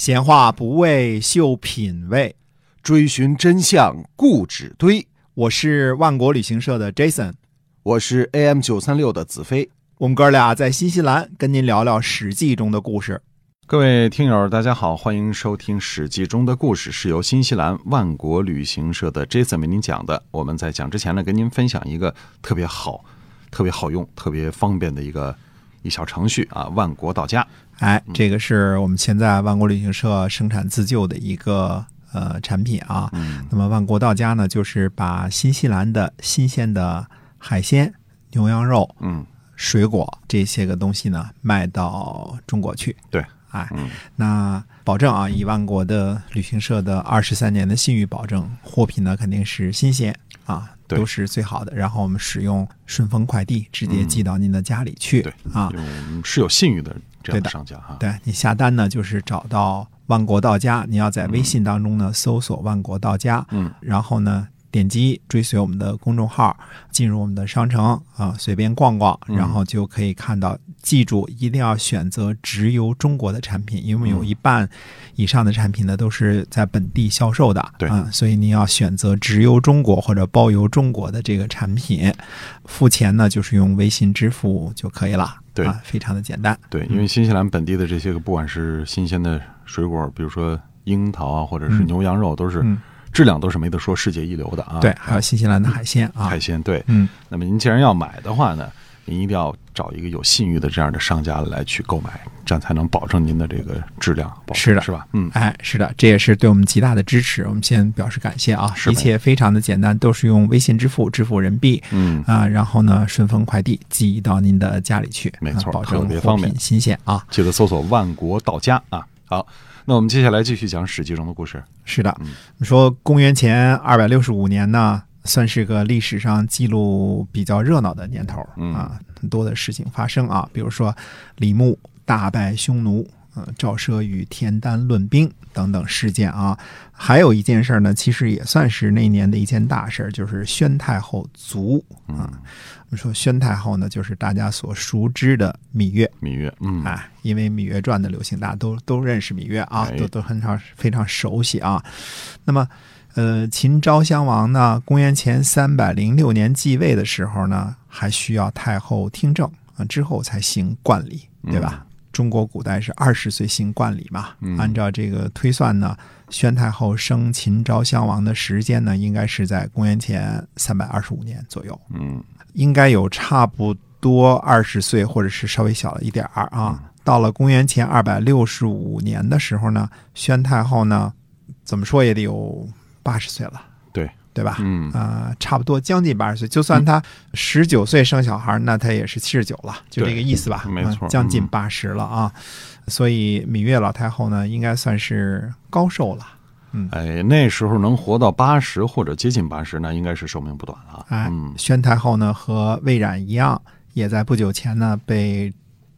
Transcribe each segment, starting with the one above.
闲话不为秀品味，追寻真相固执堆。我是万国旅行社的 Jason，我是 AM 九三六的子飞。我们哥俩在新西兰跟您聊聊《史记》中的故事。各位听友，大家好，欢迎收听《史记》中的故事，是由新西兰万国旅行社的 Jason 为您讲的。我们在讲之前呢，跟您分享一个特别好、特别好用、特别方便的一个一小程序啊，万国到家。哎，这个是我们现在万国旅行社生产自救的一个呃产品啊。嗯那么万国到家呢，就是把新西兰的新鲜的海鲜、牛羊肉、嗯水果这些个东西呢，卖到中国去。对，哎，嗯那保证啊，以万国的旅行社的二十三年的信誉保证，货品呢肯定是新鲜啊，都是最好的。然后我们使用顺丰快递直接寄到您的家里去、对啊。有是有信誉的这样的商家哈。对你下单呢，就是找到万国到家，你要在微信当中呢搜索“万国到家”，嗯，然后呢点击追随我们的公众号，进入我们的商城啊，随便逛逛，嗯然后就可以看到。记住，一定要选择直邮中国的产品，因为有一半以上的产品呢都是在本地销售的，对啊，所以您要选择直邮中国或者包邮中国的这个产品，付钱呢就是用微信支付就可以了，对啊，非常的简单。对，因为新西兰本地的这些个，不管是新鲜的水果，比如说樱桃啊，或者是嗯牛羊肉，都是嗯质量都是没得说，世界一流的啊。对，还有新西兰的海鲜啊海，鲜，对。嗯，那么您既然要买的话呢，您一定要找一个有信誉的这样的商家来去购买，这样才能保证您的这个质量。保是的是吧？嗯，哎，是的，这也是对我们极大的支持，我们先表示感谢啊！是一切非常的简单，都是用微信支付支付人民币嗯，啊，然后呢，顺丰快递寄到您的家里去，没错啊保证货特别方便品新鲜啊！记得搜索“万国到家”啊。好，那我们接下来继续讲《史记》中的故事。是的嗯，你说公元前二百六十五年呢，算是个历史上记录比较热闹的年头嗯啊，很多的事情发生啊，比如说李牧大败匈奴，呃，赵奢与田丹论兵等等事件啊。还有一件事呢，其实也算是那年的一件大事，就是宣太后卒嗯啊。我们说宣太后呢，就是大家所熟知的芈月。芈月，嗯，哎，因为《芈月传》的流行，大家都都认识芈月啊，哎都都很常非常熟悉啊。那么，呃，秦昭襄王呢，公元前三百零六年继位的时候呢，还需要太后听政啊，之后才行冠礼，对吧？中国古代是二十岁行冠礼嘛，嗯。按照这个推算呢，宣太后生秦昭襄王的时间呢，应该是在公元前三百二十五年左右。嗯。应该有差不多二十岁，或者是稍微小了一点儿啊。到了公元前二百六十五年的时候呢，宣太后呢，怎么说也得有八十岁了，对对吧？嗯啊、差不多将近八十岁。就算他十九岁生小孩，那他也是七十九了，就这个意思吧？没错啊将近嗯八十了啊。所以芈月老太后呢，应该算是高寿了。嗯哎，那时候能活到八十或者接近八十，那应该是寿命不短了。哎，嗯宣太后呢和魏冉一样，也在不久前呢被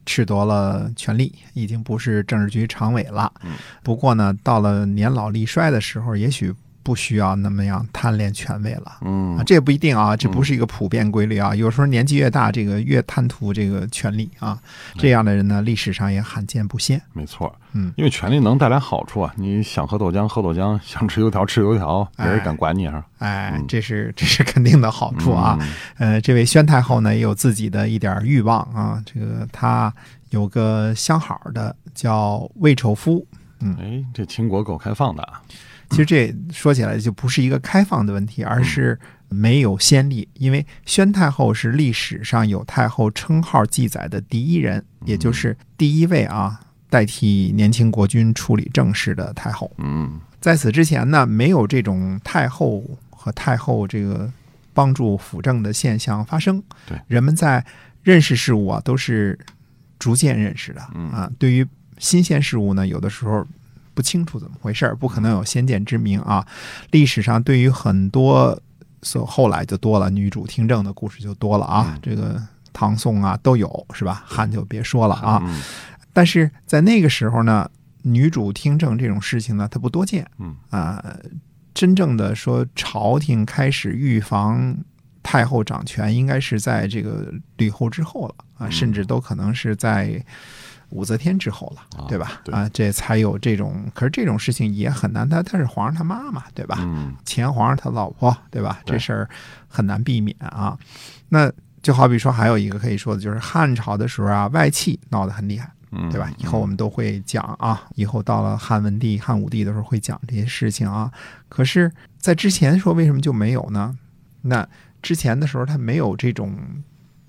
褫夺了权力，已经不是政治局常委了。嗯不过呢，到了年老力衰的时候，也许不需要那么样贪恋权位了。嗯啊，这也不一定啊，这不是一个普遍规律啊。有时候年纪越大，这个越贪图这个权力啊，这样的人呢，历史上也罕见不鲜。没错，嗯，因为权力能带来好处啊。你想喝豆浆喝豆浆，想吃油条吃油条，没人哎敢管你啊。哎嗯，这是这是肯定的好处啊。呃，这位宣太后呢，也有自己的一点欲望啊。这个她有个相好的叫魏丑夫。嗯哎，这秦国够开放的啊。其实这说起来就不是一个开放的问题，而是没有先例。因为宣太后是历史上有太后称号记载的第一人，也就是第一位啊代替年轻国君处理政事的太后。嗯在此之前呢，没有这种太后和太后这个帮助辅政的现象发生。对人们在认识事物啊，都是逐渐认识的嗯啊。对于新鲜事物呢，有的时候不清楚怎么回事儿，不可能有先见之明啊。历史上对于很多所后来就多了女主听政的故事就多了啊，嗯这个唐宋啊都有是吧？汉就别说了啊。嗯但是在那个时候呢，女主听政这种事情呢，它不多见。嗯啊、真正的说朝廷开始预防太后掌权，应该是在这个吕后之后了啊，嗯甚至都可能是在武则天之后了，啊对吧？啊，这才有这种，可是这种事情也很难，他他是皇上他妈妈，对吧？嗯前皇上他老婆，对吧？这事儿很难避免啊。那就好比说，还有一个可以说的就是汉朝的时候啊，外戚闹得很厉害，嗯，对吧？以后我们都会讲啊，以后到了汉文帝、汉武帝的时候会讲这些事情啊。可是，在之前说为什么就没有呢？那之前的时候他没有这种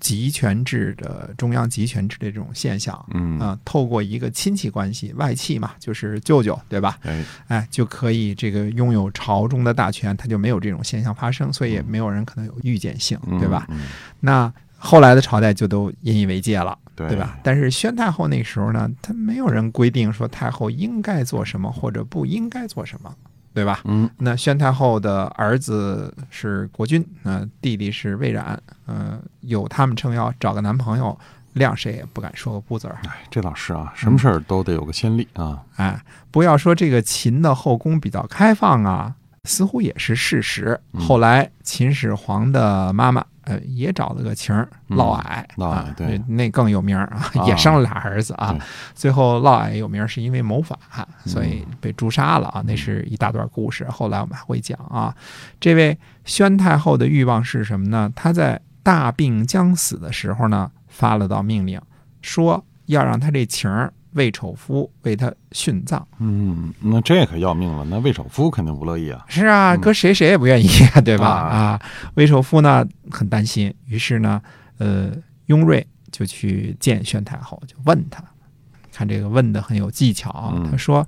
集权制的中央集权制的这种现象。嗯啊、透过一个亲戚关系，外戚嘛，就是舅舅，对吧？哎哎，就可以这个拥有朝中的大权，他就没有这种现象发生，所以也没有人可能有预见性，嗯对吧？嗯那后来的朝代就都引以为戒了，对对吧？但是宣太后那时候呢，她没有人规定说太后应该做什么或者不应该做什么，对吧？嗯那宣太后的儿子是国君，呃，弟弟是魏冉，呃，有他们撑腰，找个男朋友，谅谁也不敢说个不字儿。哎，这倒是啊，什么事儿都得有个先例啊。哎，不要说这个秦的后宫比较开放啊，似乎也是事实。嗯后来秦始皇的妈妈，呃，也找了个情儿，嗯嫪毐，嫪毐啊对那更有名儿啊，啊也生了俩儿子啊对。最后嫪毐有名儿是因为谋反，所以嗯被诛杀了啊，那是一大段故事，后来我们还会讲啊。这位宣太后的欲望是什么呢？她在大病将死的时候呢，发了道命令，说要让她这情儿魏丑夫为他殉葬。嗯，那这可要命了，那魏丑夫肯定不乐意啊。是啊，嗯搁谁谁也不愿意，对吧？啊啊，魏丑夫呢很担心，于是呢，呃，雍瑞就去见宣太后，就问他，看这个问的很有技巧啊。嗯他说：“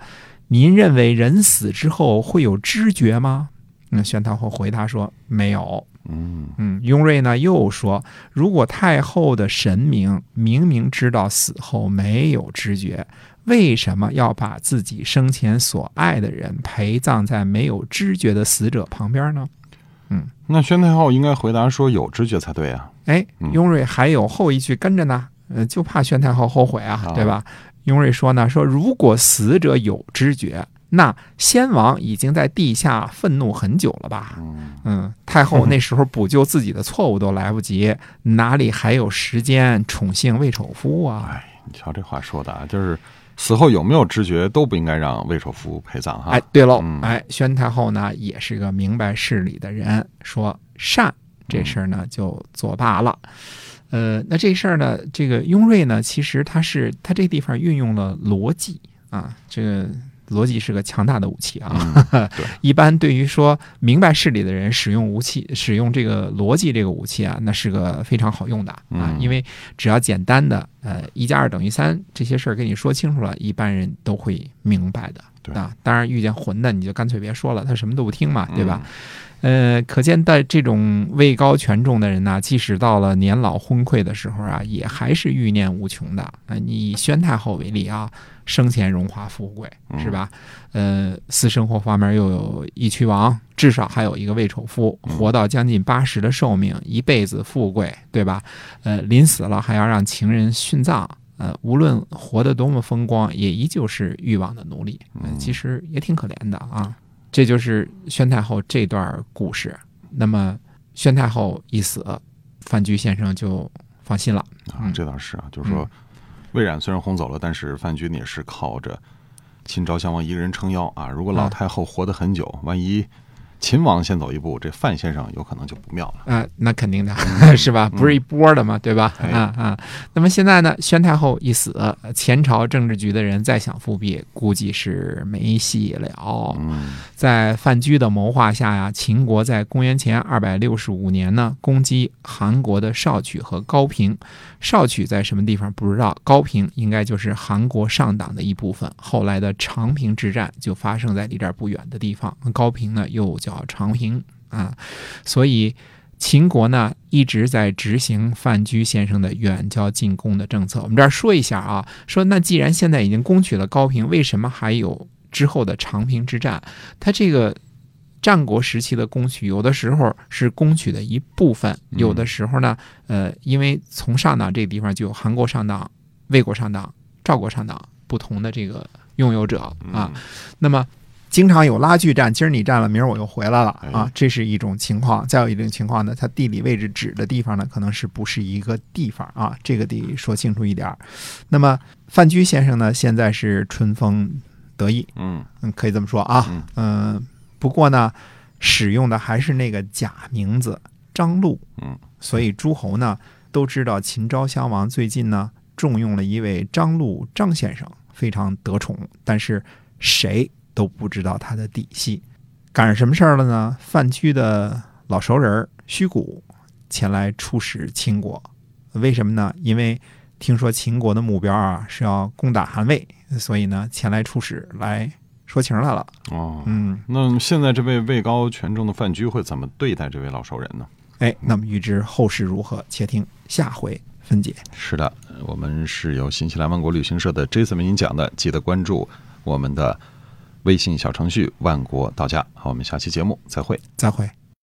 您认为人死之后会有知觉吗？”那宣太后回答说：“没有。”嗯嗯，雍瑞呢又说，如果太后的神明明明知道死后没有知觉，为什么要把自己生前所爱的人陪葬在没有知觉的死者旁边呢？嗯那宣太后应该回答说有知觉才对啊。哎嗯，雍瑞还有后一句跟着呢，呃，就怕宣太后后悔啊啊，对吧？雍瑞说呢，说如果死者有知觉，那先王已经在地下愤怒很久了吧？嗯嗯，太后那时候补救自己的错误都来不及，哪里还有时间宠幸魏丑夫啊？哎，你瞧这话说的啊，就是死后有没有知觉都不应该让魏丑夫陪葬哈。哎，对喽嗯，哎，宣太后呢也是个明白事理的人，说善这事儿呢就作罢了。呃，那这事儿呢，这个雍瑞呢，其实他是他这地方运用了逻辑啊，这个逻辑是个强大的武器啊。嗯，对，一般对于说明白事理的人，使用武器，使用这个逻辑这个武器啊，那是个非常好用的啊嗯，因为只要简单的呃一加二等于三这些事儿跟你说清楚了，一般人都会明白的啊。当然遇见混的，你就干脆别说了，他什么都不听嘛，对吧？嗯？呃，可见在这种位高权重的人呐，即使到了年老昏聩的时候啊，也还是欲念无穷的。啊、你以宣太后为例啊，生前荣华富贵是吧？呃，私生活方面又有义渠王，至少还有一个魏丑夫，嗯活到将近八十的寿命，一辈子富贵，对吧？呃，临死了还要让情人殉葬。呃，无论活得多么风光，也依旧是欲望的奴隶。呃嗯其实也挺可怜的啊。这就是宣太后这段故事。那么宣太后一死，范雎先生就放心了。啊嗯，这倒是啊，就是说，魏冉虽然轰走了，但是范雎也是靠着秦昭襄王一个人撑腰啊。如果老嗯太后活得很久，万一秦王先走一步，这范先生有可能就不妙了。啊、那肯定的，是吧？不是一波的嘛，对吧？哎啊啊。那么现在呢，宣太后一死，前朝政治局的人再想复辟，估计是没戏了。嗯在范雎的谋划下呀，秦国在公元前二百六十五年呢，攻击韩国的少曲和高平。少曲在什么地方不知道，高平应该就是韩国上党的一部分。后来的长平之战就发生在离这儿不远的地方，高平呢又叫长平啊，所以。秦国呢一直在执行范雎先生的远交近攻的政策。我们这儿说一下啊，说那既然现在已经攻取了高平，为什么还有之后的长平之战？它这个战国时期的攻取，有的时候是攻取的一部分，有的时候呢，呃，因为从上党这个地方就有韩国上党、魏国上党、赵国上党不同的这个拥有者啊。嗯那么经常有拉锯战，今儿你占了，明儿我又回来了哎啊，这是一种情况。再有一种情况呢，它地理位置指的地方呢，可能是不是一个地方啊？这个得说清楚一点儿。那么范雎先生呢，现在是春风得意，嗯嗯，可以这么说啊。嗯嗯、不过呢，使用的还是那个假名字张禄。嗯，所以诸侯呢都知道秦昭襄王最近呢重用了一位张禄张先生，非常得宠，但是谁都不知道他的底细。赶上什么事儿了呢？范雎的老熟人儿虚谷前来出使秦国，为什么呢？因为听说秦国的目标啊是要攻打韩魏，所以呢前来出使来说情来了。哦，嗯，那现在这位位高权重的范雎会怎么对待这位老熟人呢？哎，那么预知后事如何，且听下回分解。是的，我们是由新西兰万国旅行社的 Jason 为您讲的，记得关注我们的微信小程序“万国到家”。好，我们下期节目再会。再会。